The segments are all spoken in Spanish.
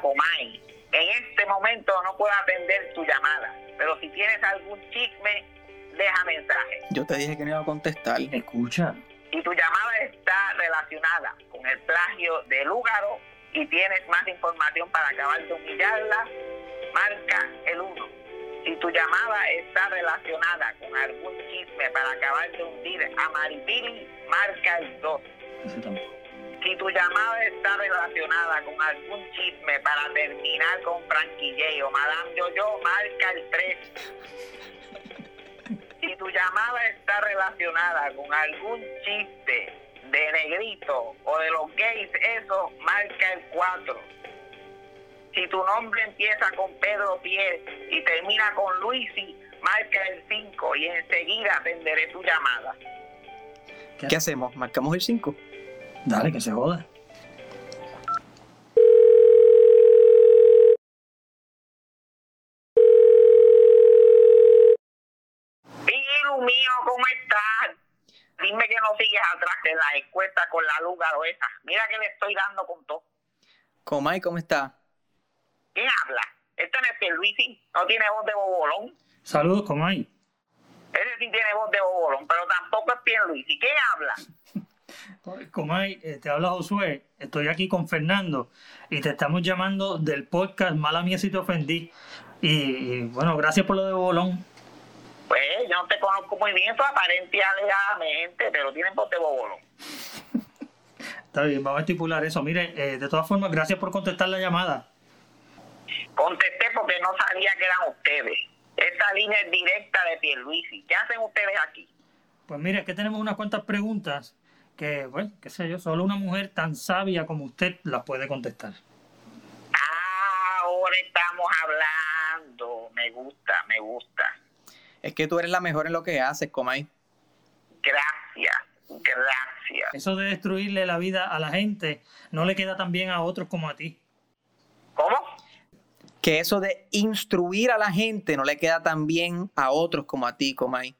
Comay. En este momento no puedo atender tu llamada, pero si tienes algún chisme, deja mensaje. Yo te dije que no iba a contestar. Escucha. Si tu llamada está relacionada con el plagio de Lúgaro y tienes más información para acabar de humillarla, marca el 1. Si tu llamada está relacionada con algún chisme para acabar de hundir a Maripili, marca el 2. Ese tampoco. Si tu llamada está relacionada con algún chisme para terminar con Franquille o Madame Yo-Yo, marca el 3. Si tu llamada está relacionada con algún chiste de negrito o de los gays, eso marca el 4. Si tu nombre empieza con Pedro Pies y termina con Luisi, marca el 5 y enseguida atenderé tu llamada. ¿Qué hacemos? ¿Marcamos el 5? Dale, que se joda. Hijo mío, ¿cómo estás? Dime que no sigues atrás de la encuesta con la Lúgaro esa. Mira que le estoy dando con todo. Comay, ¿cómo está? ¿Quién habla? Este no es Pierluisi, no tiene voz de bobolón. Saludos, Comay. Ese sí tiene voz de bobolón, pero tampoco es Pierluisi. ¿Quién habla? Comay, eh, te habla Josué. Estoy aquí con Fernando y te estamos llamando del podcast Mala Mía si te ofendí. Y, bueno, gracias por lo de Bolón. Pues yo no te conozco muy bien, eso aparente y alegadamente, pero tienen voz de bobolón. Está bien, vamos a estipular eso. Mire, eh, de todas formas, gracias por contestar la llamada. Contesté porque no sabía que eran ustedes. Esta línea es directa de Pierluisi. ¿Qué hacen ustedes aquí? Pues mire, que tenemos unas cuantas preguntas que, bueno, qué sé yo, solo una mujer tan sabia como usted las puede contestar. Ah, ahora estamos hablando. Me gusta, me gusta. Es que tú eres la mejor en lo que haces, Comay. Gracias, gracias. Eso de destruirle la vida a la gente no le queda tan bien a otros como a ti. ¿Cómo? Que eso de instruir a la gente no le queda tan bien a otros como a ti, Comay.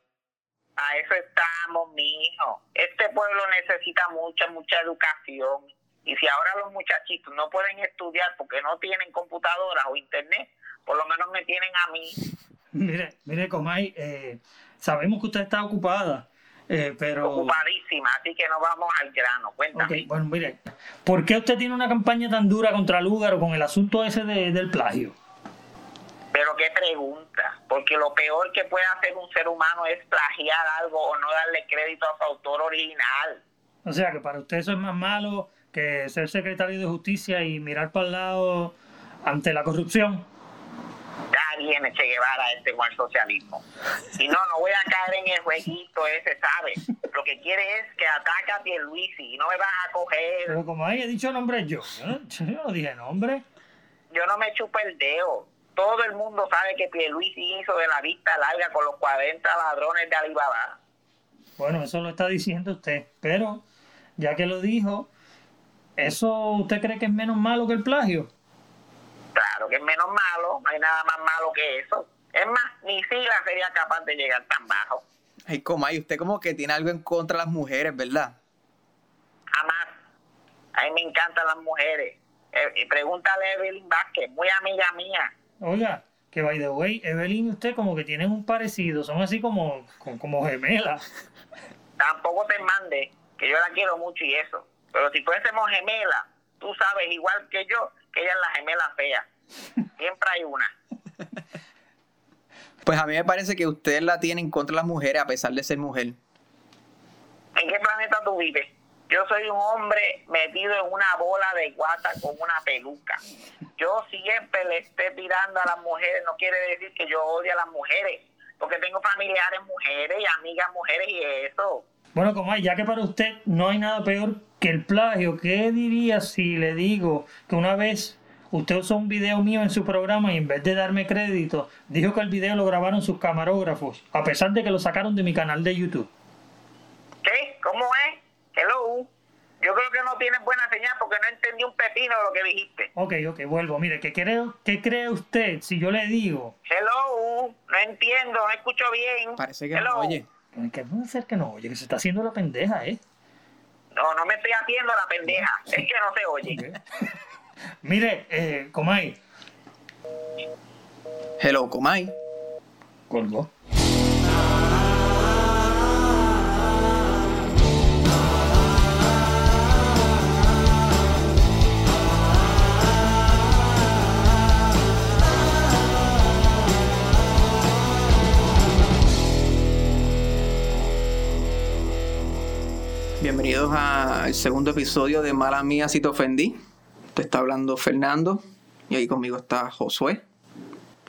A eso estamos, mijo. Este pueblo necesita mucha, mucha educación. Y si ahora los muchachitos no pueden estudiar porque no tienen computadoras o internet, por lo menos me tienen a mí. Mire, mire, Comay, eh, sabemos que usted está ocupada, eh, pero... Ocupadísima, así que no vamos al grano. Cuéntame. Ok, bueno, mire, ¿por qué usted tiene una campaña tan dura contra Lúgaro con el asunto ese de- del plagio? Pero qué pregunta, porque lo peor que puede hacer un ser humano es plagiar algo o no darle crédito a su autor original. O sea, que para usted eso es más malo que ser secretario de justicia y mirar para el lado ante la corrupción. Ya viene Che Guevara este con el socialismo. Y no, no voy a caer en el jueguito ese, ¿sabes? Lo que quiere es que ataque a Pierluisi y no me vas a coger. Pero como ahí he dicho nombre yo, yo no, yo no dije nombre. Yo no me chupo el dedo. Todo el mundo sabe que Pierluisi hizo de la vista larga con los 40 ladrones de Alibaba. Bueno, eso lo está diciendo usted, pero ya que lo dijo, ¿eso usted cree que es menos malo que el plagio? Claro que es menos malo, no hay nada más malo que eso. Es más, ni Sila sería capaz de llegar tan bajo. Ay, Comay, usted como que tiene algo en contra de las mujeres, ¿verdad? Jamás. A mí me encantan las mujeres. Eh, y pregúntale a Evelyn Vázquez, muy amiga mía. Oiga, que by the way, Evelyn y usted como que tienen un parecido, son así como, como, como gemelas. Tampoco te mande, que yo la quiero mucho y eso. Pero si fuésemos gemelas, tú sabes igual que yo, que ella es la gemela fea. Siempre hay una. Pues a mí me parece que usted la tiene en contra de las mujeres a pesar de ser mujer. ¿En qué planeta tú vives? Yo soy un hombre metido en una bola de guata con una peluca. Yo siempre le esté tirando a las mujeres, no quiere decir que yo odie a las mujeres, porque tengo familiares mujeres y amigas mujeres y eso. Bueno, como hay, ya que para usted no hay nada peor que el plagio, ¿qué diría si le digo que una vez usted usó un video mío en su programa y en vez de darme crédito, dijo que el video lo grabaron sus camarógrafos, a pesar de que lo sacaron de mi canal de YouTube? ¿Qué? ¿Cómo es? Hello. Yo creo que no tienes buena señal porque no entendí un pepino de lo que dijiste. Ok, ok, vuelvo. Mire, ¿qué cree, ¿qué cree usted si yo le digo? Hello. No entiendo, no escucho bien. Parece que Hello. no oye. Que puede ser que no oye, que se está haciendo la pendeja, ¿eh? No, no me estoy haciendo la pendeja. Es que no se oye. Mire, eh, Comay. Hello, Comay. Colgó. Bienvenidos al segundo episodio de Mala Mía si te ofendí. Te está hablando Fernando y ahí conmigo está Josué.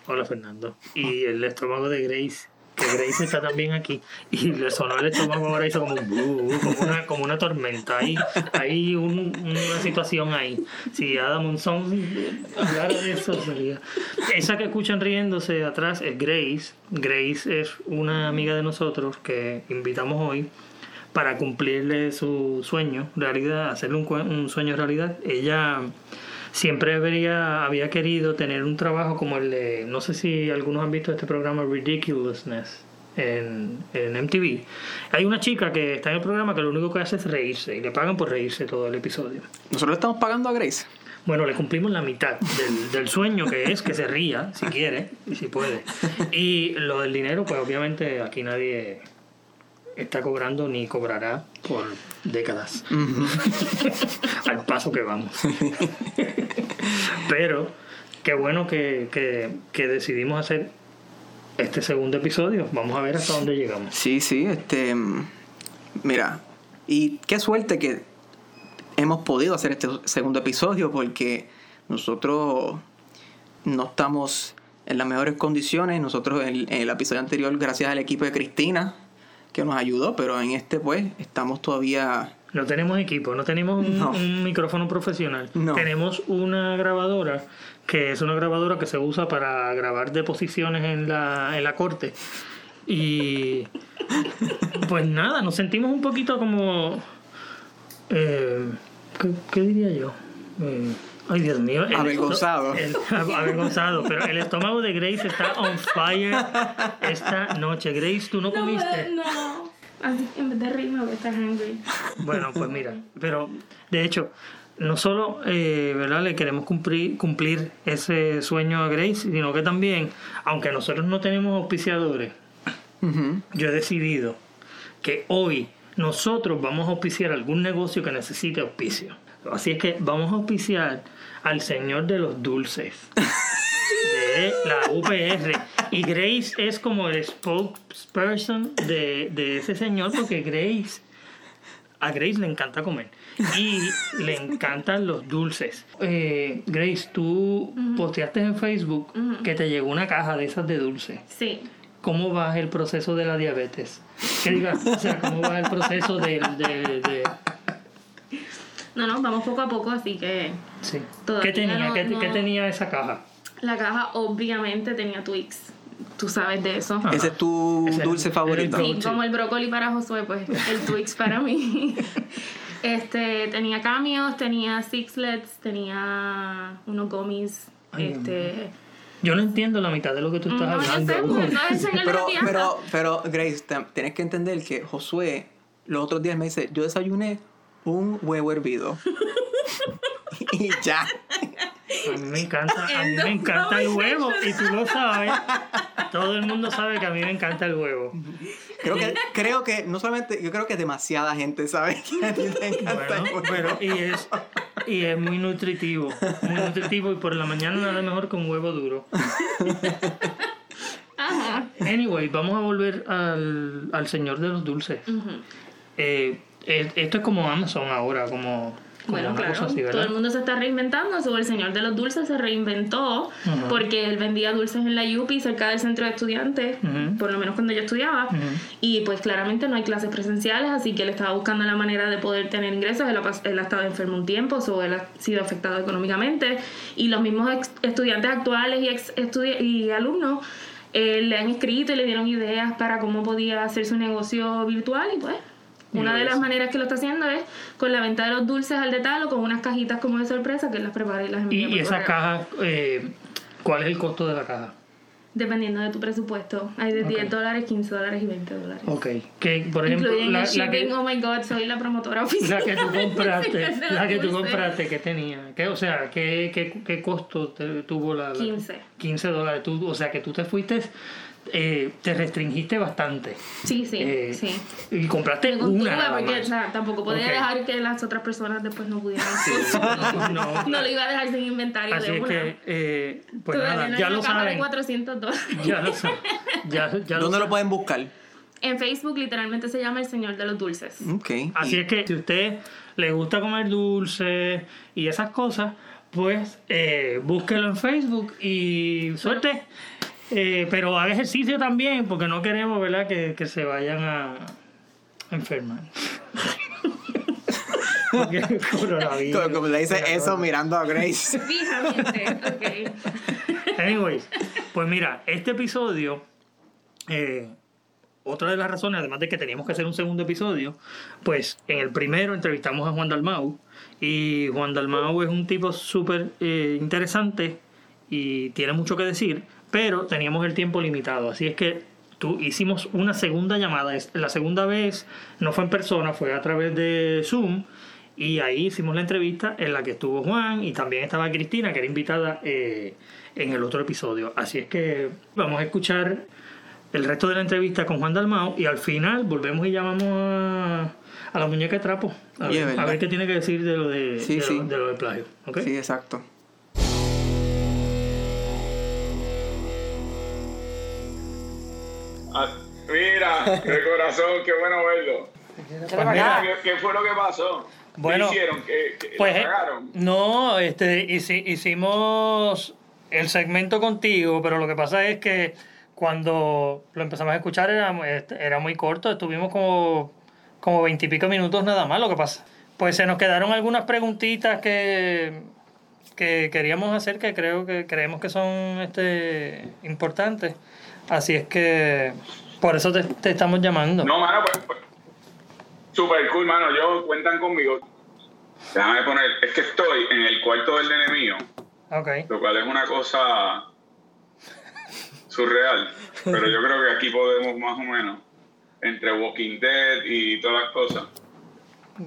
Hola Fernando. Y el estómago de Grace, que Grace está también aquí. Y le sonó el estómago ahora hizo como un como una, como una tormenta. Hay, hay un- una situación ahí. Si Adam Monzón hablara de eso sería. Esa que escuchan riéndose atrás es Grace. Grace es una amiga de nosotros que invitamos hoy para cumplirle su sueño, realidad, hacerle un, sueño realidad. Ella siempre habría, había querido tener un trabajo como el de, no sé si algunos han visto este programa Ridiculousness en, en MTV. Hay una chica que está en el programa que lo único que hace es reírse y le pagan por reírse todo el episodio. Nosotros le estamos pagando a Grace. Bueno, le cumplimos la mitad del, del sueño que es que se ría, si quiere y si puede. Y lo del dinero, pues obviamente aquí nadie está cobrando ni cobrará por décadas. Al paso que vamos. Pero qué bueno que, que- que decidimos hacer este segundo episodio. Vamos a ver hasta dónde llegamos. Sí, sí, este. Mira, y qué suerte que hemos podido hacer este segundo episodio porque nosotros no estamos en las mejores condiciones. Nosotros en, en el episodio anterior, gracias al equipo de Cristina, que nos ayudó, pero en este, pues, estamos todavía. No tenemos equipo, no tenemos un, No. un micrófono profesional. No. Tenemos una grabadora que es una grabadora que se usa para grabar deposiciones en la, en la corte. Y pues nada, nos sentimos un poquito como... eh, ¿qué, qué diría yo? Eh, ay, Dios mío. el Avergonzado. el- avergonzado, pero el estómago de Grace está on fire esta noche. Grace, tú no No, comiste. no. Así, en vez de reírme, voy a estar hungry. Bueno, pues mira, pero de hecho, no solo eh, ¿verdad? le queremos cumplir, cumplir ese sueño a Grace, sino que también, aunque nosotros no tenemos auspiciadores, yo he decidido que hoy nosotros vamos a auspiciar algún negocio que necesite auspicio. Así es que vamos a auspiciar al señor de los dulces de la UPR. Y Grace es como el spokesperson de, de ese señor porque Grace, a Grace le encanta comer y le encantan los dulces. Eh, Grace, tú posteaste en Facebook que te llegó una caja de esas de dulces. Sí. ¿Cómo va el proceso de la diabetes? Que diga, o sea, ¿cómo va el proceso del- de, de, No, no, vamos poco a poco, así que sí. ¿Qué tenía? no- ¿Qué, tenía esa caja? la caja obviamente tenía Twix. Tú sabes de eso. Ah. Ese es tu Ese dulce es favorito. el Sí, como el brócoli para Josué, pues el Twix para mí. Este, tenía cameos, tenía sixlets, tenía unos gummies. Ay, este, Yo no entiendo la mitad de lo que tú estás no, yo hablando. sé, no el Pero, pero, pero, Grace, te- tienes que entender que Josué los otros días me dice, yo desayuné un huevo hervido. y ya. A mí me encanta, a mí me encanta el huevo y tú lo sabes. Todo el mundo sabe que a mí me encanta el huevo. Creo que, creo que, no solamente, yo creo que demasiada gente sabe que a ti te encanta el Bueno, huevo. pero y es y es muy nutritivo, muy nutritivo y por la mañana nada mejor que un huevo duro. Ajá. Anyway, vamos a volver al, al señor de los dulces. Eh, esto es como Amazon ahora, como, como Bueno, claro, así, todo el mundo se está reinventando. El señor de los dulces se reinventó porque él vendía dulces en la UPI cerca del centro de estudiantes, por lo menos cuando yo estudiaba. Y pues claramente no hay clases presenciales, así que él estaba buscando la manera de poder tener ingresos. Él él ha estado enfermo un tiempo, o él ha sido afectado económicamente. Y los mismos ex- estudiantes actuales y, ex estudi- y alumnos eh, le han escrito y le dieron ideas para cómo podía hacer su negocio virtual y pues. Una de las maneras que lo está haciendo es con la venta de los dulces al detalle o con unas cajitas como de sorpresa que él las prepara y las envía Y, y esa caja, eh, ¿cuál es el costo de la caja? Dependiendo de tu presupuesto. Hay de 10 Ok. dólares, 15 dólares y 20 dólares. Ok. Que, por ejemplo, Incluyen la, el la shipping, que, oh my god, soy la promotora la oficial. que tú compraste, la que tú compraste, ¿qué tenía? ¿Qué, o sea, ¿qué, qué, qué costo te- tuvo la, la- 15. 15 dólares. Tú, o sea, que tú te fuiste, eh, te restringiste bastante. Sí, sí, Eh, sí. Y compraste una. nada porque o sea, tampoco podía dejar que las otras personas después no pudieran. No. no lo iba a dejar sin inventario Así de es una. que, eh, pues nada, ya lo saben. 400 dólares. Ya lo saben. Ya, ya ¿Dónde lo saben. pueden buscar? En Facebook literalmente se llama El Señor de los Dulces. Ok. Así es que si a usted le gusta comer dulce y esas cosas, pues eh, búsquelo en Facebook y suerte. Eh, pero haga ejercicio también, porque no queremos ¿verdad? Que, que se vayan a enfermar. Como, como le dice eso mirando a Grace. Fijamente, ok. Anyways, pues mira, este episodio, eh, otra de las razones, además de que teníamos que hacer un segundo episodio, pues en el primero entrevistamos a Juan Dalmau y Juan Dalmau es un tipo súper eh, interesante y tiene mucho que decir, pero teníamos el tiempo limitado, así es que tú, hicimos una segunda llamada, la segunda vez no fue en persona, fue a través de Zoom. Y ahí hicimos la entrevista en la que estuvo Juan y también estaba Cristina, que era invitada eh, en el otro episodio. Así es que vamos a escuchar el resto de la entrevista con Juan Dalmao y al final volvemos y llamamos a, a la muñeca de trapo. A, ver, a ¿verdad? ver qué tiene que decir de lo de, Sí, de, sí. Lo, de lo plagio. Sí, exacto. de corazón, qué bueno verlo. Pues mira, ¿Qué, qué fue lo que pasó? Bueno, ¿Qué hicieron? ¿Qué, qué- Pues eh, no, este, hici- hicimos el segmento contigo, pero lo que pasa es que cuando lo empezamos a escuchar era, este, era muy corto, estuvimos como como veintipico minutos nada más. Lo que pasa, pues se nos quedaron algunas preguntitas que que queríamos hacer que creo que creemos que son este importantes. Así es que por eso te, te estamos llamando. No, mano, pues, pues, super cool, mano. Yo cuentan conmigo. Déjame poner, es que estoy en el cuarto del nene mío, Ok. lo cual es una cosa surreal. Pero yo creo que aquí podemos más o menos, entre Walking Dead y todas las cosas.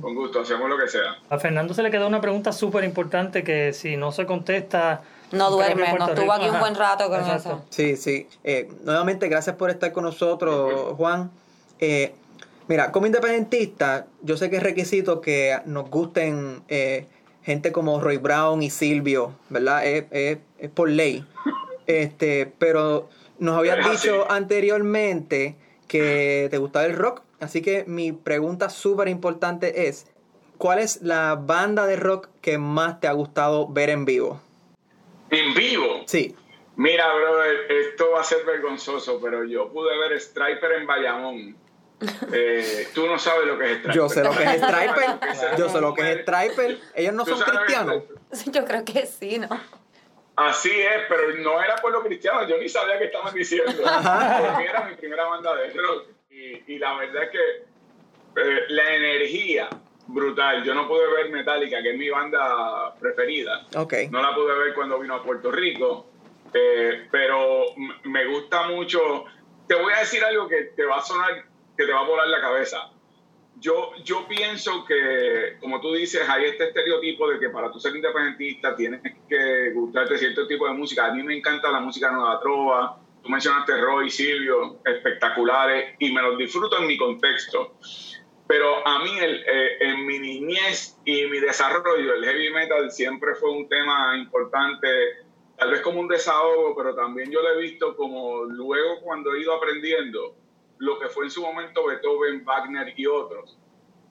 Con gusto, hacemos lo que sea. A Fernando se le quedó una pregunta súper importante que si no se contesta... No duerme, Puerto no estuvo aquí un buen rato con exacto. eso. Sí, sí. Eh, nuevamente, gracias por estar con nosotros, Juan. Eh, mira, como independentista, yo sé que es requisito que nos gusten eh, gente como Roy Brown y Silvio, ¿verdad? Es, es- es por ley. Este, pero nos habías así. dicho anteriormente que te gustaba el rock, así que mi pregunta súper importante es, ¿cuál es la banda de rock que más te ha gustado ver en vivo? En vivo. Sí. Mira, brother, esto va a ser vergonzoso, pero yo pude ver Striper en Bayamón. Eh, tú no sabes lo que es Striper. Yo sé lo que es Striper. Yo sé lo que es Striper. Ellos no son cristianos. Yo creo que sí, ¿no? Así es, pero no era por los cristianos, yo ni sabía qué estaban diciendo. Para mí era mi primera banda de rock. Y, y la verdad es que eh, la energía brutal. Yo no pude ver Metallica, que es mi banda preferida. No la pude ver cuando vino a Puerto Rico, eh, pero me gusta mucho. Te voy a decir algo que te va a sonar, que te va a volar la cabeza. Yo, yo pienso que, como tú dices, hay este estereotipo de que para tú ser independentista tienes que gustarte cierto tipo de música. A mí me encanta la música nueva trova. Tú mencionaste Roy, Silvio, espectaculares, y me los disfruto en mi contexto. Pero a mí, el, eh, en mi niñez y mi desarrollo, el heavy metal siempre fue un tema importante, tal vez como un desahogo, pero también yo lo he visto como luego cuando he ido aprendiendo lo que fue en su momento Beethoven, Wagner y otros,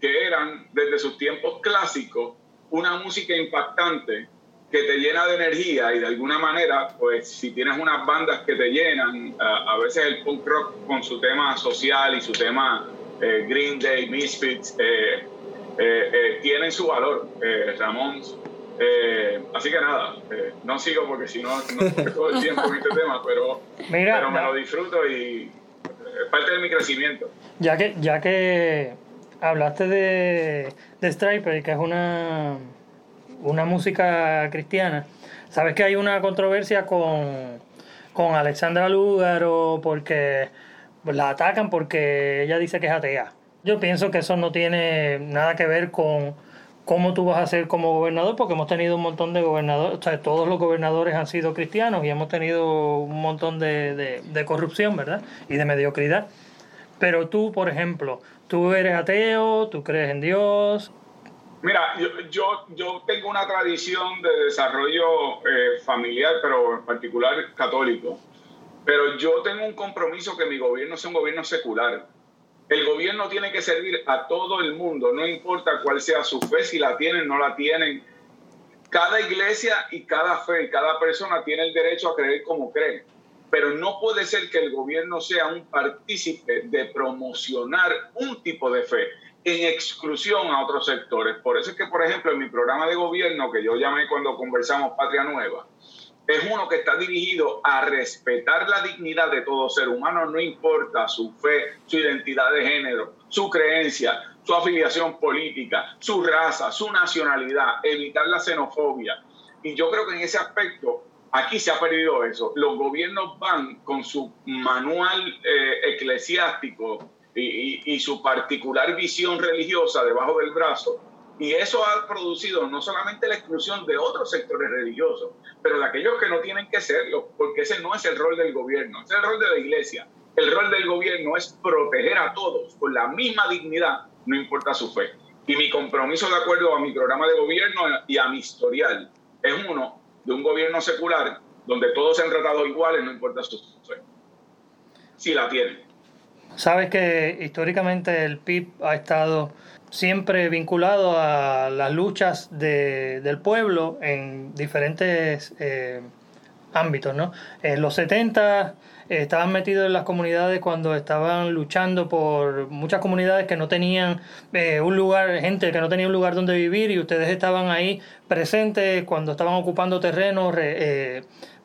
que eran desde sus tiempos clásicos una música impactante que te llena de energía y de alguna manera, pues si tienes unas bandas que te llenan, a, a veces el punk rock con su tema social y su tema eh, Green Day, Misfits, eh, eh, tienen su valor. Eh, así que nada, no sigo porque si no, no todo el tiempo en este tema, pero, Mira, pero me lo disfruto y es parte de mi crecimiento. Ya que, ya que hablaste de, de Striper, que es una, una música cristiana, sabes que hay una controversia con, con Alexandra Lúgaro porque la atacan porque ella dice que es atea. Yo pienso que eso no tiene nada que ver con cómo tú vas a ser como gobernador, porque hemos tenido un montón de gobernadores, o sea, todos los gobernadores han sido cristianos y hemos tenido un montón de, de, corrupción, ¿verdad? Y de mediocridad. Pero tú, por ejemplo, tú eres ateo, tú crees en Dios. Mira, yo, yo, yo tengo una tradición de desarrollo eh, familiar, pero en particular católico. Pero yo tengo un compromiso que mi gobierno sea un gobierno secular el gobierno tiene que servir a todo el mundo, no importa cuál sea su fe, si la tienen no la tienen. Cada iglesia y cada fe cada persona tiene el derecho a creer como cree, pero no puede ser que el gobierno sea un partícipe de promocionar un tipo de fe en exclusión a otros sectores. Por eso es que, por ejemplo, en mi programa de gobierno, que yo llamé cuando conversamos Patria Nueva, es uno que está dirigido a respetar la dignidad de todo ser humano, no importa su fe, su identidad de género, su creencia, su afiliación política, su raza, su nacionalidad, evitar la xenofobia. Y yo creo que en ese aspecto aquí se ha perdido eso. Los gobiernos van con su manual eh, eclesiástico y su particular visión religiosa debajo del brazo y eso ha producido no solamente la exclusión de otros sectores religiosos, pero de aquellos que no tienen que serlo, porque ese no es el rol del gobierno, es el rol de la iglesia. El rol del gobierno es proteger a todos con la misma dignidad, no importa su fe. Y mi compromiso de acuerdo a mi programa de gobierno y a mi historial es uno de un gobierno secular donde todos se han tratado iguales, no importa su fe. Si la tienen. Sabes que históricamente el PIB ha estado siempre vinculado a las luchas de, del pueblo en diferentes eh, ámbitos. ¿no? En los 70 eh, estaban metidos en las comunidades cuando estaban luchando por muchas comunidades que no tenían eh, un lugar, gente que no tenía un lugar donde vivir y ustedes estaban ahí presentes cuando estaban ocupando terrenos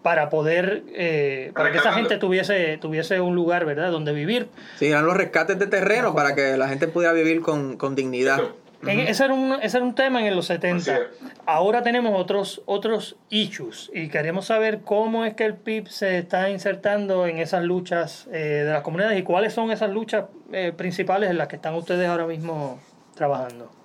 para poder, eh, para que esa gente tuviese, tuviese un lugar, ¿verdad?, donde vivir. Sí, eran los rescates de terreno para que la gente pudiera vivir con, dignidad. ese, era un, ese era un tema en los 70. Ahora tenemos otros, otros issues y queremos saber cómo es que el PIB se está insertando en esas luchas eh, de las comunidades y cuáles son esas luchas eh, principales en las que están ustedes ahora mismo trabajando.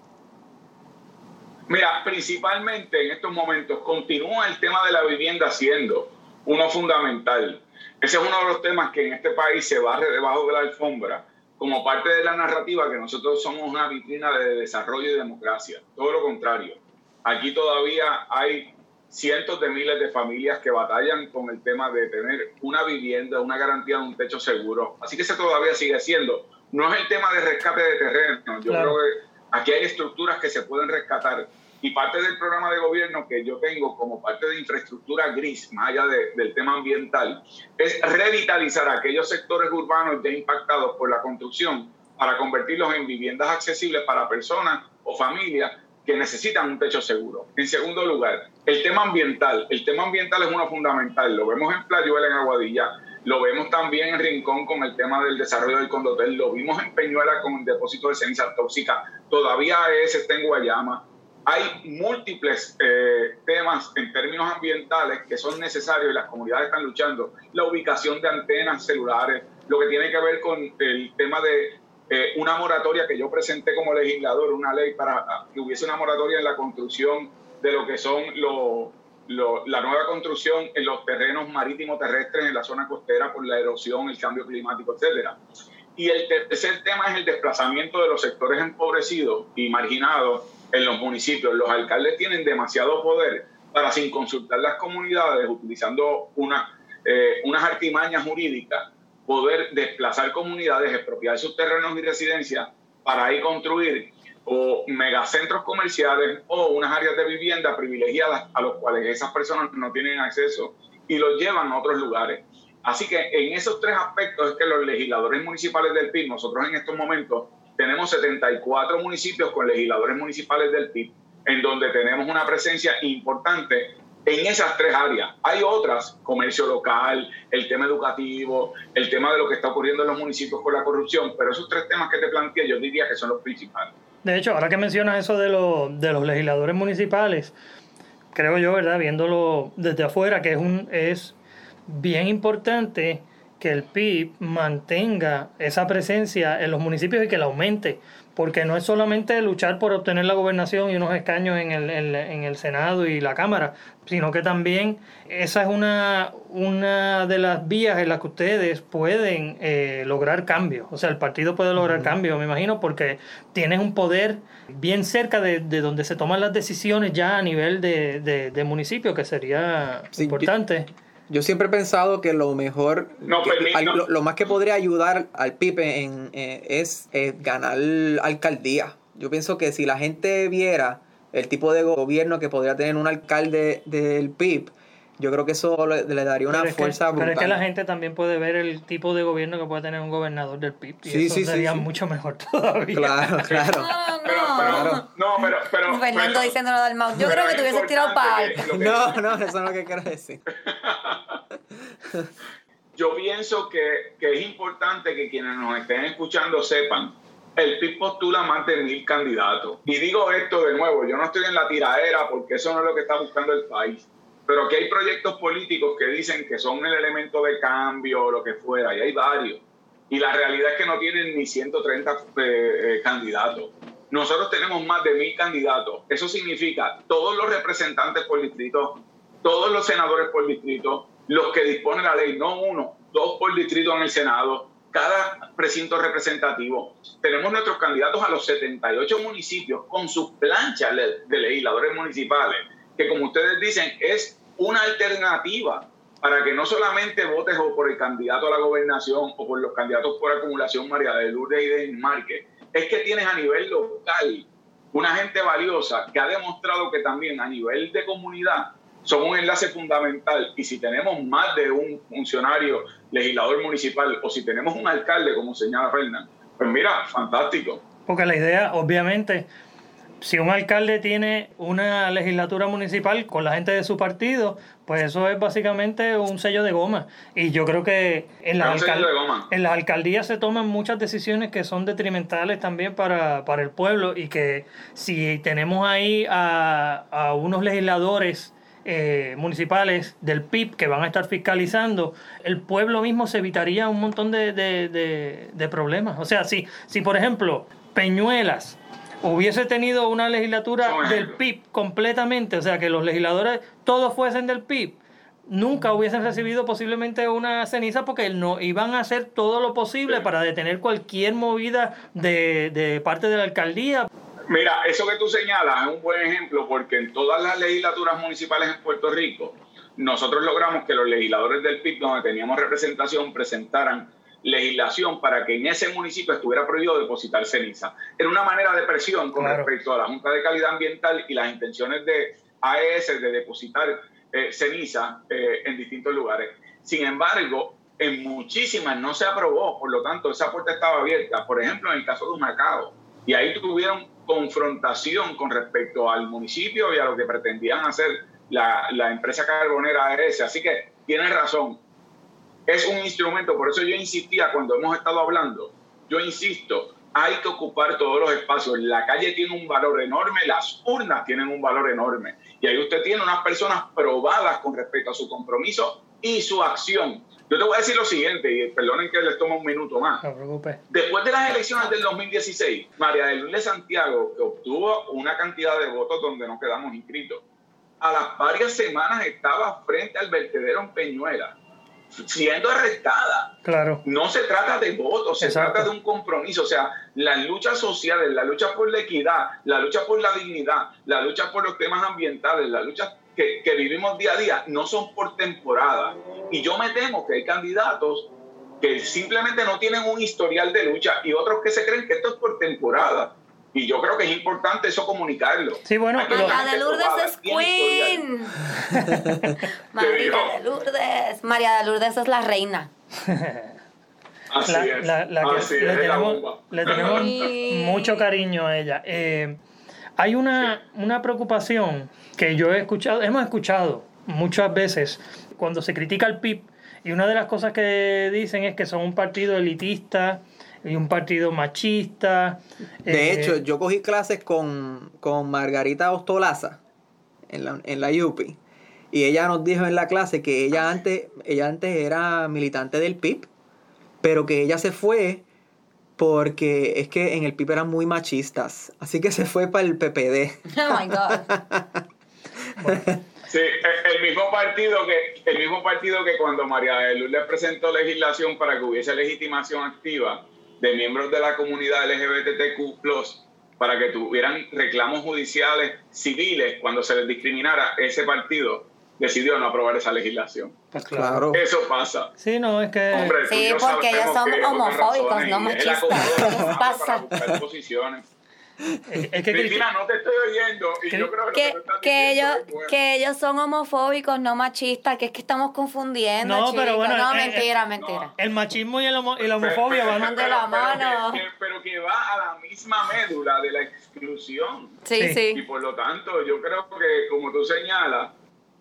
Mira, principalmente en estos momentos continúa el tema de la vivienda siendo uno fundamental. Ese es uno de los temas que en este país se barre debajo de la alfombra como parte de la narrativa que nosotros somos una vitrina de desarrollo y democracia. Todo lo contrario. Aquí todavía hay cientos de miles de familias que batallan con el tema de tener una vivienda, una garantía de un techo seguro. Así que ese todavía sigue siendo. No es el tema de rescate de terreno. Yo creo que Aquí hay estructuras que se pueden rescatar y parte del programa de gobierno que yo tengo como parte de infraestructura gris, más allá del tema ambiental, es revitalizar aquellos sectores urbanos ya impactados por la construcción para convertirlos en viviendas accesibles para personas o familias que necesitan un techo seguro. En segundo lugar, el tema ambiental. El tema ambiental es uno fundamental. Lo vemos en Playuela, en Aguadilla lo vemos también en Rincón con el tema del desarrollo del condotel. Lo vimos en Peñuela con el depósito de ceniza tóxica. Todavía ese está en Guayama. Hay múltiples eh, temas en términos ambientales que son necesarios y las comunidades están luchando. La ubicación de antenas celulares, lo que tiene que ver con el tema de eh, una moratoria que yo presenté como legislador, una ley para que hubiese una moratoria en la construcción de lo que son los la nueva construcción en los terrenos marítimos terrestres en la zona costera por la erosión, el cambio climático, etcétera. Y el tercer tema es el desplazamiento de los sectores empobrecidos y marginados en los municipios. Los alcaldes tienen demasiado poder para, sin consultar las comunidades, utilizando una, eh, unas artimañas jurídicas, poder desplazar comunidades, expropiar sus terrenos y residencias para ahí construir o megacentros comerciales o unas áreas de vivienda privilegiadas a los cuales esas personas no tienen acceso y los llevan a otros lugares. Así que en esos tres aspectos es que los legisladores municipales del PIB, nosotros en estos momentos tenemos 74 municipios con legisladores municipales del PIB, en donde tenemos una presencia importante en esas tres áreas. Hay otras, comercio local, el tema educativo, el tema de lo que está ocurriendo en los municipios con la corrupción, pero esos tres temas que te planteé yo diría que son los principales. De hecho, ahora que mencionas eso de, de los legisladores municipales, creo yo, ¿verdad? Viéndolo desde afuera, que es un es bien importante que el PIB mantenga esa presencia en los municipios y que la aumente, porque no es solamente luchar por obtener la gobernación y unos escaños en el, en, el Senado y la Cámara, sino que también esa es una, una de las vías en las que ustedes pueden eh, lograr cambios. O sea, el partido puede lograr cambios, me imagino, porque tienes un poder bien cerca de, donde se toman las decisiones ya a nivel de, de, municipio, que sería importante. Yo siempre he pensado que lo mejor, lo, más que podría ayudar al PIPE en, eh, es eh, ganar alcaldía. Yo pienso que si la gente viera el tipo de gobierno que podría tener un alcalde del PIB, yo creo que eso le, daría una fuerza brutal. Pero es que la gente también puede ver el tipo de gobierno que puede tener un gobernador del PIB. Y sí, eso sí, sería mucho mejor todavía. Claro, claro. No, no. no, pero, pero, Fernando diciéndolo del mouse. Yo creo que te hubieses tirado para No, no, eso no es lo que quiero decir. Yo pienso que, que es importante que quienes nos estén escuchando sepan el PIB postula más de mil candidatos. Y digo esto de nuevo, yo no estoy en la tiradera porque eso no es lo que está buscando el país. Pero que hay proyectos políticos que dicen que son el elemento de cambio o lo que fuera, y hay varios. Y la realidad es que no tienen ni 130 eh, eh, candidatos. Nosotros tenemos más de mil candidatos. Eso significa todos los representantes por distrito, todos los senadores por distrito, los que dispone la ley, no uno, dos por distrito en el Senado, cada precinto representativo. Tenemos nuestros candidatos a los 78 municipios con sus planchas de legisladores municipales, que como ustedes dicen es una alternativa para que no solamente votes por el candidato a la gobernación o por los candidatos por acumulación María de Lourdes y de es que tienes a nivel local una gente valiosa que ha demostrado que también a nivel de comunidad son un enlace fundamental y si tenemos más de un funcionario legislador municipal o si tenemos un alcalde, como señala Fernán, pues mira, fantástico. Porque la idea, obviamente, si un alcalde tiene una legislatura municipal con la gente de su partido, pues eso es básicamente un sello de goma. Y yo creo que en, la en las alcaldías se toman muchas decisiones que son detrimentales también para, para el pueblo y que si tenemos ahí a, a unos legisladores eh, municipales del PIB que van a estar fiscalizando, el pueblo mismo se evitaría un montón de, problemas. O sea, si, si por ejemplo Peñuelas hubiese tenido una legislatura del PIB completamente, o sea, que los legisladores todos fuesen del PIB, nunca hubiesen recibido posiblemente una ceniza porque no iban a hacer todo lo posible para detener cualquier movida de, de parte de la alcaldía. Mira, eso que tú señalas es un buen ejemplo porque en todas las legislaturas municipales en Puerto Rico, nosotros logramos que los legisladores del PIB, donde teníamos representación, presentaran legislación para que en ese municipio estuviera prohibido depositar ceniza. Era una manera de presión con respecto a la Junta de Calidad Ambiental y las intenciones de AES de depositar eh, ceniza eh, en distintos lugares. Sin embargo, en muchísimas no se aprobó, por lo tanto, esa puerta estaba abierta. Por ejemplo, en el caso de un mercado. Y ahí tuvieron confrontación con respecto al municipio y a lo que pretendían hacer la, la empresa carbonera ARS. Así que tienes razón, es un instrumento, por eso yo insistía cuando hemos estado hablando, yo insisto, hay que ocupar todos los espacios. La calle tiene un valor enorme, las urnas tienen un valor enorme. Y ahí usted tiene unas personas probadas con respecto a su compromiso y su acción. Yo te voy a decir lo siguiente, y perdonen que les tome un minuto más. No preocupe. Después de las elecciones del 2016, María de Lourdes Santiago, que obtuvo una cantidad de votos donde no quedamos inscritos, a las varias semanas estaba frente al vertedero en Peñuela, siendo arrestada. Claro. No se trata de votos, se trata de un compromiso. O sea, las luchas sociales, la lucha por la equidad, la lucha por la dignidad, la lucha por los temas ambientales, la lucha que, que vivimos día a día, no son por temporada. Y yo me temo que hay candidatos que simplemente no tienen un historial de lucha y otros que se creen que esto es por temporada. Y yo creo que es importante eso comunicarlo. Sí, bueno, María de Lourdes es Queen. María de Lourdes. María de Lourdes es la reina. Así es. La, que le, tenemos, le tenemos mucho cariño a ella. Eh, hay una, una preocupación que yo he escuchado, hemos escuchado muchas veces cuando se critica al PIB y una de las cosas que dicen es que son un partido elitista y un partido machista. De eh, hecho, yo cogí clases con, con Margarita Ostolaza en la, en la UPI. Y ella nos dijo en la clase que ella antes, ella antes era militante del PIB, pero que ella se fue porque es que en el PIB eran muy machistas. Así que se fue para el PPD. Oh my God. Sí, el mismo partido que el mismo partido que cuando María de Luz le presentó legislación para que hubiese legitimación activa de miembros de la comunidad LGBTQ+, para que tuvieran reclamos judiciales civiles cuando se les discriminara, ese partido decidió no aprobar esa legislación. Pues claro. Eso pasa. Sí, no, es que... Hombre, Sí, porque ellos son homofóbicos, no machistas. ¿Qué para pasa? buscar posiciones. Es, es que Cristina, no te estoy oyendo y yo creo que, Que, lo que tú estás que, diciendo ellos, es bueno. que ellos son homofóbicos, no machistas, que es que estamos confundiendo. No, pero bueno, No, eh, mentira, eh, mentira. el machismo y, el homo- y la homofobia van... Van de la mano. pero que va a la misma médula de la exclusión. Sí, Sí. sí. Y por lo tanto, yo creo que, como tú señalas,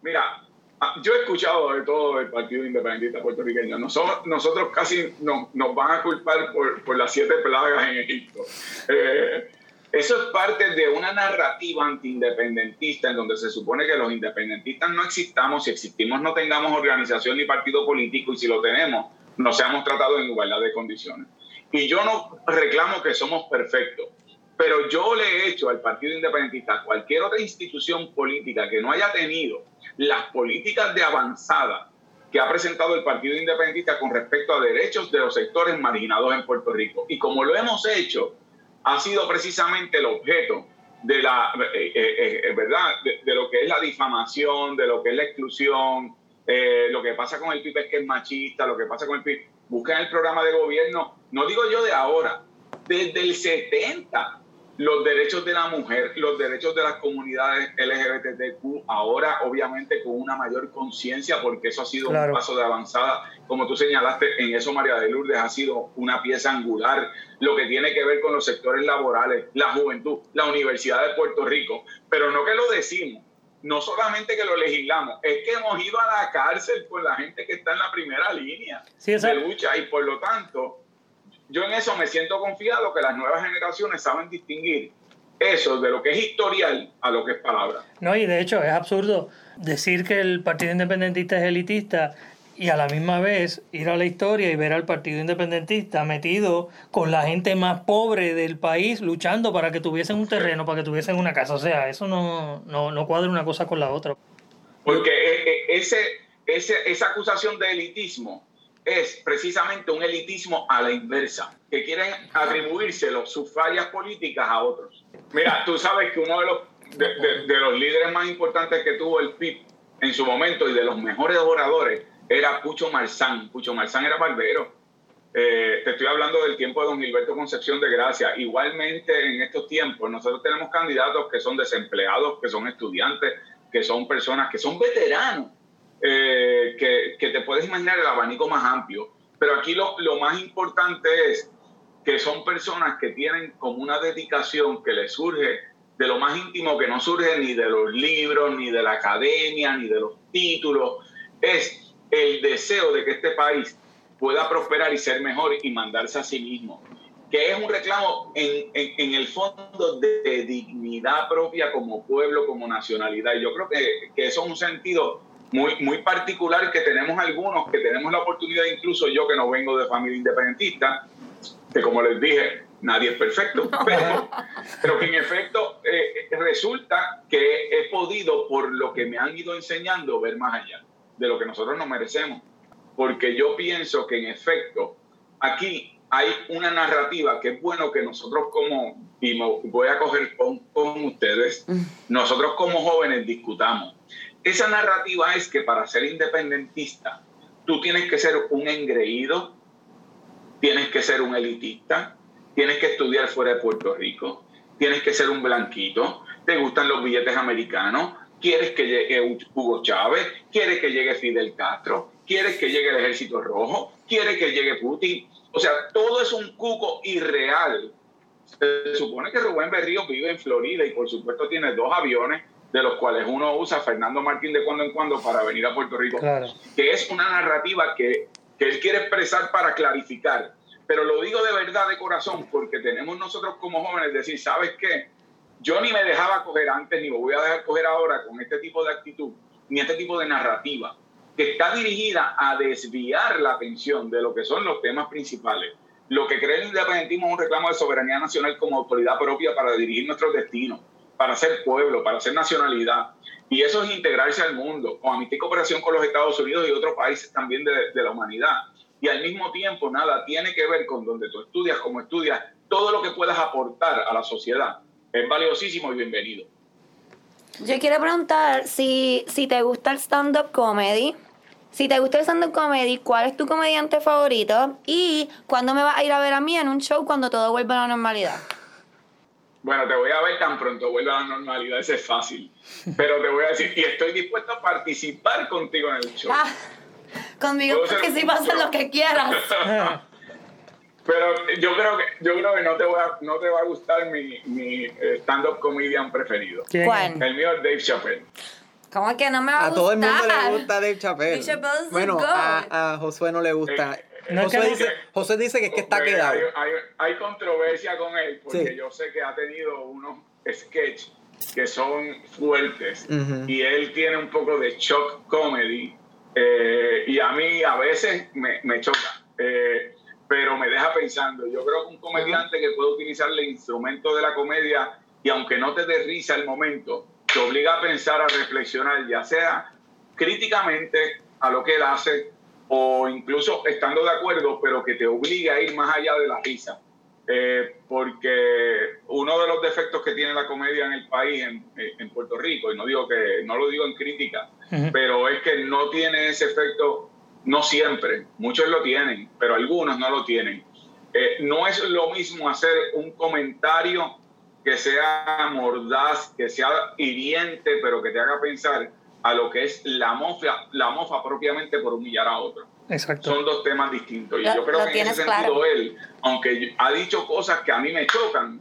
mira, ah, yo he escuchado de todo el Partido Independentista puertorriqueño. Nosotros, nosotros casi nos, nos van a culpar por, por las siete plagas en Egipto. Eh, eso es parte de una narrativa antiindependentista en donde se supone que los independentistas no existamos, si existimos no tengamos organización ni partido político y si lo tenemos no seamos tratados en igualdad de condiciones. Y yo no reclamo que somos perfectos, pero yo le he hecho al Partido Independentista, cualquier otra institución política que no haya tenido las políticas de avanzada que ha presentado el Partido Independentista con respecto a derechos de los sectores marginados en Puerto Rico. Y como lo hemos hecho, ha sido precisamente el objeto de la, eh, eh, eh, ¿verdad? De, lo que es la difamación, de lo que es la exclusión, eh, lo que pasa con el PIB es que es machista, lo que pasa con el PIB. Buscan el programa de gobierno, no digo yo de ahora, desde el 70, los derechos de la mujer, los derechos de las comunidades LGBTQ, ahora obviamente con una mayor conciencia, porque eso ha sido Claro. un paso de avanzada. Como tú señalaste, en eso María de Lourdes ha sido una pieza angular, lo que tiene que ver con los sectores laborales, la juventud, la Universidad de Puerto Rico, pero no que lo decimos, no solamente que lo legislamos, es que hemos ido a la cárcel con la gente que está en la primera línea Sí, de lucha y por lo tanto, yo en eso me siento confiado que las nuevas generaciones saben distinguir eso de lo que es historial a lo que es palabra. No, y de hecho es absurdo decir que el Partido Independentista es elitista y a la misma vez ir a la historia y ver al Partido Independentista metido con la gente más pobre del país luchando para que tuviesen un terreno, para que tuviesen una casa. O sea, eso no, no, no cuadra una cosa con la otra. Porque eh, eh, ese, ese, esa acusación de elitismo es precisamente un elitismo a la inversa, que quieren atribuírselo sus fallas políticas a otros. Mira, tú sabes que uno de los, de, los líderes más importantes que tuvo el PIB en su momento y de los mejores oradores era Pucho Marzán. Pucho Marzán era barbero. Eh, te estoy hablando del tiempo de don Gilberto Concepción de Gracia. Igualmente en estos tiempos nosotros tenemos candidatos que son desempleados, que son estudiantes, que son personas que son veteranos, eh, que, que te puedes imaginar el abanico más amplio. Pero aquí lo, lo más importante es que son personas que tienen como una dedicación que les surge de lo más íntimo, que no surge ni de los libros, ni de la academia, ni de los títulos. Es el deseo de que este país pueda prosperar y ser mejor y mandarse a sí mismo. Que es un reclamo en, en- en el fondo de, de dignidad propia como pueblo, como nacionalidad. Y yo creo que, que eso es un sentido muy, muy particular que tenemos algunos, que tenemos la oportunidad, incluso yo que no vengo de familia independentista, que como les dije, nadie es perfecto, pero, pero que en efecto eh, resulta que he podido, por lo que me han ido enseñando, ver más allá de lo que nosotros nos merecemos. Porque yo pienso que en efecto aquí hay una narrativa que es bueno que nosotros como, y me voy a coger con, con ustedes, nosotros como jóvenes discutamos. Esa narrativa es que para ser independentista tú tienes que ser un engreído, tienes que ser un elitista, tienes que estudiar fuera de Puerto Rico, tienes que ser un blanquito, te gustan los billetes americanos, quieres que llegue Hugo Chávez, quieres que llegue Fidel Castro, quieres que llegue el Ejército Rojo, quieres que llegue Putin. O sea, todo es un cuco irreal. Se supone que Rubén Berrío vive en Florida y por supuesto tiene dos aviones, de los cuales uno usa Fernando Martín de cuando en cuando para venir a Puerto Rico Claro. que es una narrativa que, que él quiere expresar para clarificar. Pero lo digo de verdad, de corazón, porque tenemos nosotros como jóvenes decir, ¿sabes qué? Yo ni me dejaba coger antes, ni me voy a dejar coger ahora con este tipo de actitud. ni este tipo de narrativa, que está dirigida a desviar la atención de lo que son los temas principales. Lo que cree el independentismo es un reclamo de soberanía nacional como autoridad propia para dirigir nuestros destinos, para ser pueblo, para ser nacionalidad. Y eso es integrarse al mundo, con amistad y cooperación con los Estados Unidos y otros países también de, la humanidad. Y al mismo tiempo, nada, tiene que ver con donde tú estudias, como estudias, todo lo que puedas aportar a la sociedad. Es valiosísimo y bienvenido. Yo quiero preguntar si, si te gusta el stand-up comedy. Si te gusta el stand-up comedy, ¿cuál es tu comediante favorito? ¿Y cuándo me vas a ir a ver a mí en un show cuando todo vuelva a la normalidad? Bueno, te voy a ver tan pronto vuelva a la normalidad, ese es fácil. Pero te voy a decir, y estoy dispuesto a participar contigo en el show. Ah, conmigo porque si pasa lo que quieras. Pero yo creo que yo creo que no te, voy a, no te va a gustar mi, mi eh, stand-up comedian preferido. ¿Quién? ¿Cuál? El mío es Dave Chappelle. ¿Cómo que no me va a, A todo el mundo gustar? le gusta Dave Chappelle. Dave Chappelle es bueno, a Josué no le gusta. Eh, No, Josué, que- dice, Josué dice que es que está quedado. Hay, hay, hay controversia con él porque Sí. yo sé que ha tenido unos sketches que son fuertes Ujú. y él tiene un poco de shock comedy eh, y a mí a veces me, me choca, eh, pero me deja pensando. Yo creo que un comediante que puede utilizar el instrumento de la comedia y aunque no te dé risa el momento, te obliga a pensar, a reflexionar, ya sea críticamente a lo que él hace o incluso estando de acuerdo, pero que te obliga a ir más allá de la risa. Eh, porque uno de los defectos que tiene la comedia en el país, en, en Puerto Rico, y no digo que no lo digo en crítica, pero es que no tiene ese efecto, no siempre, muchos lo tienen, pero algunos no lo tienen. Eh, no es lo mismo hacer un comentario que sea mordaz, que sea hiriente, pero que te haga pensar a lo que es la mofa, la mofa propiamente por humillar a otro. Exacto. Son dos temas distintos. Y Lo- yo creo que en ese sentido claro. él, aunque ha dicho cosas que a mí me chocan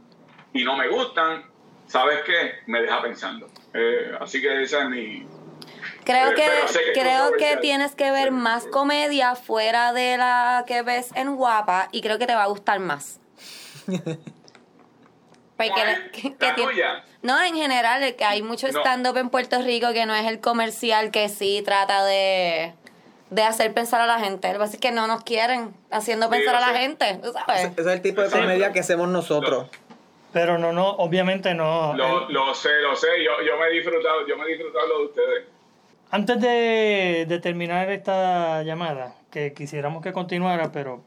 y no me gustan, ¿sabes qué? Me deja pensando. Eh, así que esa es mi... Creo Eh, que, creo que tienes que ver Sí. más comedia fuera de la que ves en Guapa y creo que te va a gustar más. Porque que- que ¿La tiene- tuya? no, en general, que hay mucho No. stand-up en Puerto Rico que no es el comercial que sí trata de, de hacer pensar a la gente. Lo que pasa es que no nos quieren haciendo Sí, pensar a la sé. gente, ¿tú Ese, sabes? ese es el tipo de Sí. comedia que hacemos nosotros. Pero no, no, obviamente no. Lo, lo sé, lo sé. Yo, yo me he disfrutado, yo me he disfrutado lo de ustedes. Antes de, de terminar esta llamada, que quisiéramos que continuara, pero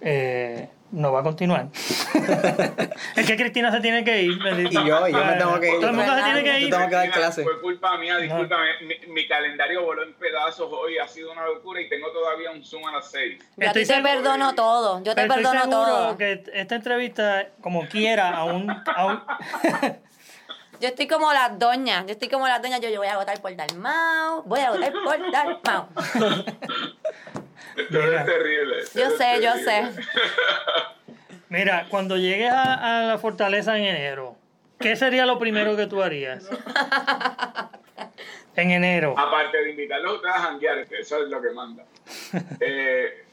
eh, no va a continuar. es que Cristina se tiene que ir. bendito. Y yo, yo me tengo que ir. Todo el mundo se tiene que Yo ir. tengo que dar clase. Fue culpa mía, discúlpame. Mi, mi calendario voló en pedazos hoy, ha sido una locura y tengo todavía un Zoom a las 6. Yo a ti Estoy te seguro- perdono todo, yo te estoy perdono seguro todo. que esta entrevista, como quiera, aún, aún Yo estoy como las doñas, yo estoy como las doñas, yo, yo voy a votar por Dalmau, voy a votar por Dalmau. Esto es terrible. Yo sé, yo sé. Mira, cuando llegues a, a la fortaleza en enero, ¿qué sería lo primero que tú harías? En enero. Aparte de invitarlos a janguear, que eso es lo que manda. Eh,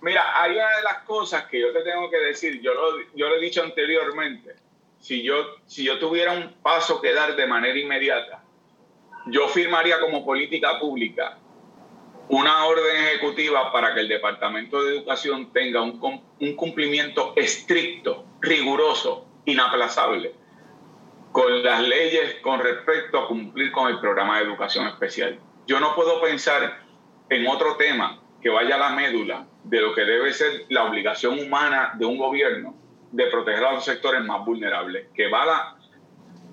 mira, hay una de las cosas que yo te tengo que decir, yo lo, yo lo he dicho anteriormente, si yo, si yo tuviera un paso que dar de manera inmediata, yo firmaría como política pública una orden ejecutiva para que el Departamento de Educación tenga un, un cumplimiento estricto, riguroso, inaplazable con las leyes con respecto a cumplir con el programa de educación especial. Yo no puedo pensar en otro tema que vaya a la médula de lo que debe ser la obligación humana de un gobierno de proteger a los sectores más vulnerables, que va a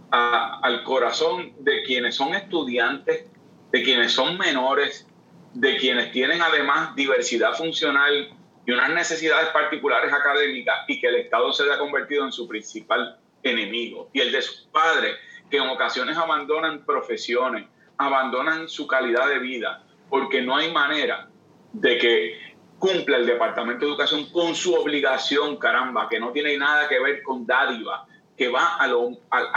a- al corazón de quienes son estudiantes, de quienes son menores, de quienes tienen además diversidad funcional y unas necesidades particulares académicas y que el Estado se ha convertido en su principal enemigo. Y el de sus padres que en ocasiones abandonan profesiones, abandonan su calidad de vida porque no hay manera de que cumpla el Departamento de Educación con su obligación, caramba, que no tiene nada que ver con dádiva, que va a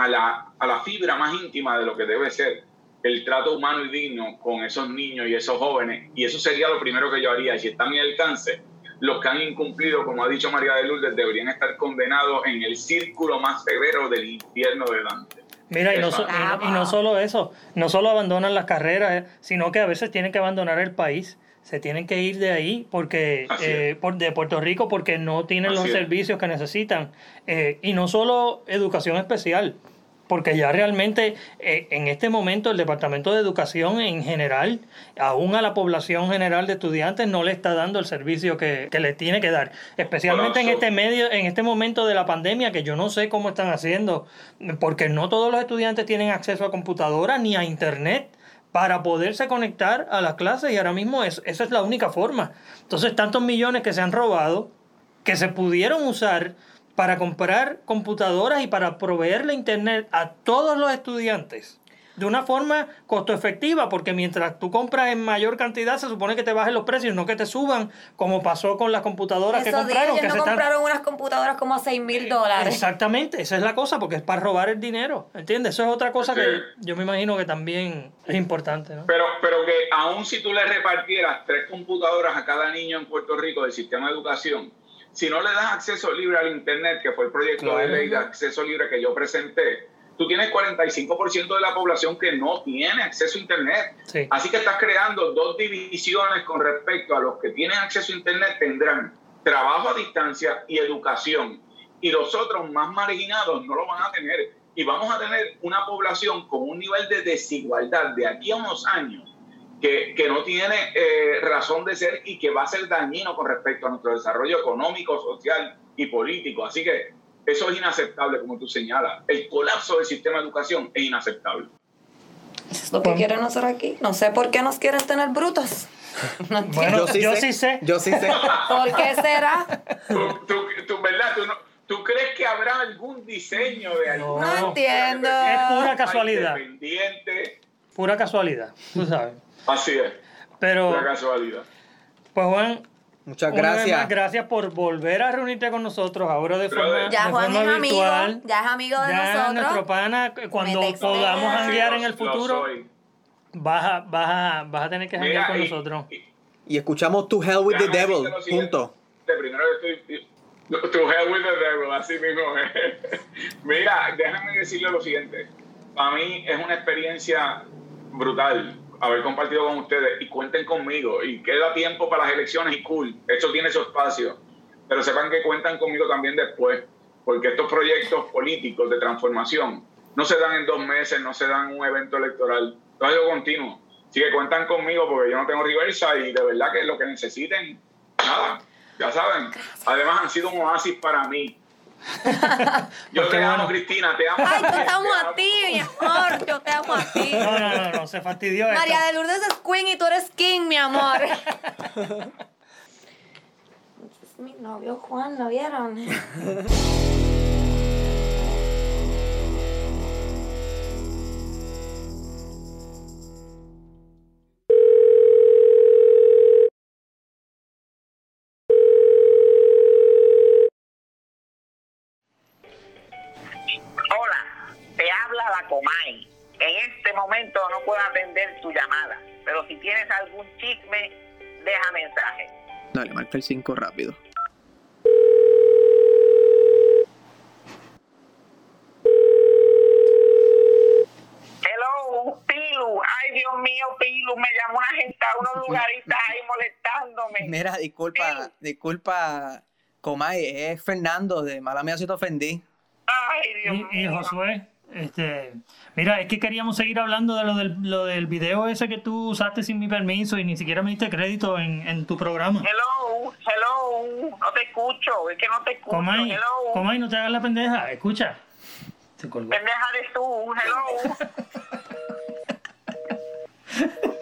la, a la fibra más íntima de lo que debe ser el trato humano y digno con esos niños y esos jóvenes. Y eso sería lo primero que yo haría. Y si está a mi alcance, los que han incumplido, como ha dicho María de Lourdes, deberían estar condenados en el círculo más severo del infierno de Dante. Mira, y no, so- fácil. y no- y no solo eso, no solo abandonan las carreras, eh, sino que a veces tienen que abandonar el país. Se tienen que ir de ahí porque eh, por, de Puerto Rico porque no tienen los es. servicios que necesitan. Eh, y no solo educación especial, porque ya realmente eh, en este momento el Departamento de Educación en general, aún a la población general de estudiantes, no le está dando el servicio que, que le tiene que dar. Especialmente en este medio, en este momento de la pandemia, que yo no sé cómo están haciendo, porque no todos los estudiantes tienen acceso a computadora ni a internet para poderse conectar a las clases y ahora mismo es, esa es la única forma. Entonces, tantos millones que se han robado, que se pudieron usar para comprar computadoras y para proveerle internet a todos los estudiantes de una forma costo efectiva, porque mientras tú compras en mayor cantidad se supone que te bajen los precios, no que te suban, como pasó con las computadoras que Esos días compraron. ellos que no se están- compraron unas computadoras como a 6 mil dólares. Exactamente, esa es la cosa, porque es para robar el dinero, ¿entiendes? Eso es otra cosa que yo me imagino que también es importante, ¿no? Pero, pero que aún si tú le repartieras tres computadoras a cada niño en Puerto Rico del sistema de educación, si no le das acceso libre al Internet, que fue el proyecto de ley de acceso libre que yo presenté, tú tienes 45% de la población que no tiene acceso a Internet. Sí. Así que estás creando dos divisiones con respecto a los que tienen acceso a Internet, tendrán trabajo a distancia y educación. Y los otros más marginados no lo van a tener. Y vamos a tener una población con un nivel de desigualdad de aquí a unos años que, que no tiene eh, razón de ser y que va a ser dañino con respecto a nuestro desarrollo económico, social y político. Así que eso es inaceptable, como tú señalas. El colapso del sistema de educación es inaceptable. Eso es lo que quieren hacer aquí. No sé por qué nos quieren tener brutos. No entiendo. Bueno, yo sí sé. Yo sí sé. ¿Por qué será? tú, tú, tú, ¿verdad? ¿Tú, no- tú crees que habrá algún diseño de algún No. No entiendo. Es pura casualidad. Pura casualidad, tú sabes. Así es, Pero, pura casualidad. pues Juan, Muchas una vez gracias. más, gracias por volver a reunirte con nosotros ahora de forma, Ya de Juan forma es amigo. virtual. Ya es amigo de Ya nosotros. nuestro pana, cuando podamos janguear en el futuro, vas a, vas, a, vas a tener que janguear con y- nosotros. y- Y escuchamos To Hell with the Devil juntos. De primero estoy. To hell with the devil, así mismo es. Mira, déjame decirle lo siguiente. Para mí es una experiencia brutal haber compartido con ustedes y cuenten conmigo. Y queda tiempo para las elecciones y cool. Eso tiene su espacio. Pero sepan que cuentan conmigo también después. Porque estos proyectos políticos de transformación no se dan en dos meses, no se dan en un evento electoral. Es algo continuo. Así que cuentan conmigo porque yo no tengo reversa y de verdad que lo que necesiten, nada, ya saben. Además han sido un oasis para mí. Yo Pues te amo. Cristina, te amo. Ay, yo te amo Te a ti, mi amor. Yo te amo a ti. No, no, no, no, se fastidió esto. María de Lourdes es queen y tú eres king, mi amor. Es mi novio Juan, ¿lo vieron? Este momento no puedo atender tu llamada, pero si tienes algún chisme, deja mensaje. Dale, marca el 5 rápido. Hello, Pilu. Ay, Dios mío, Pilu. Me llamó una gente a unos lugaristas ahí molestándome. Mira, disculpa, disculpa, Comay, es Fernando de Mala Mía si te ofendí. Ay, Dios Y, y mío. Josué, este, mira, es que queríamos seguir hablando de lo del, lo del video ese que tú usaste sin mi permiso y ni siquiera me diste crédito en, en tu programa. Hello, hello. No te escucho. Es que no te escucho. Comay, hello. Comay, no te hagas la pendeja, escucha. Se colgó. Pendeja de tú. Hello.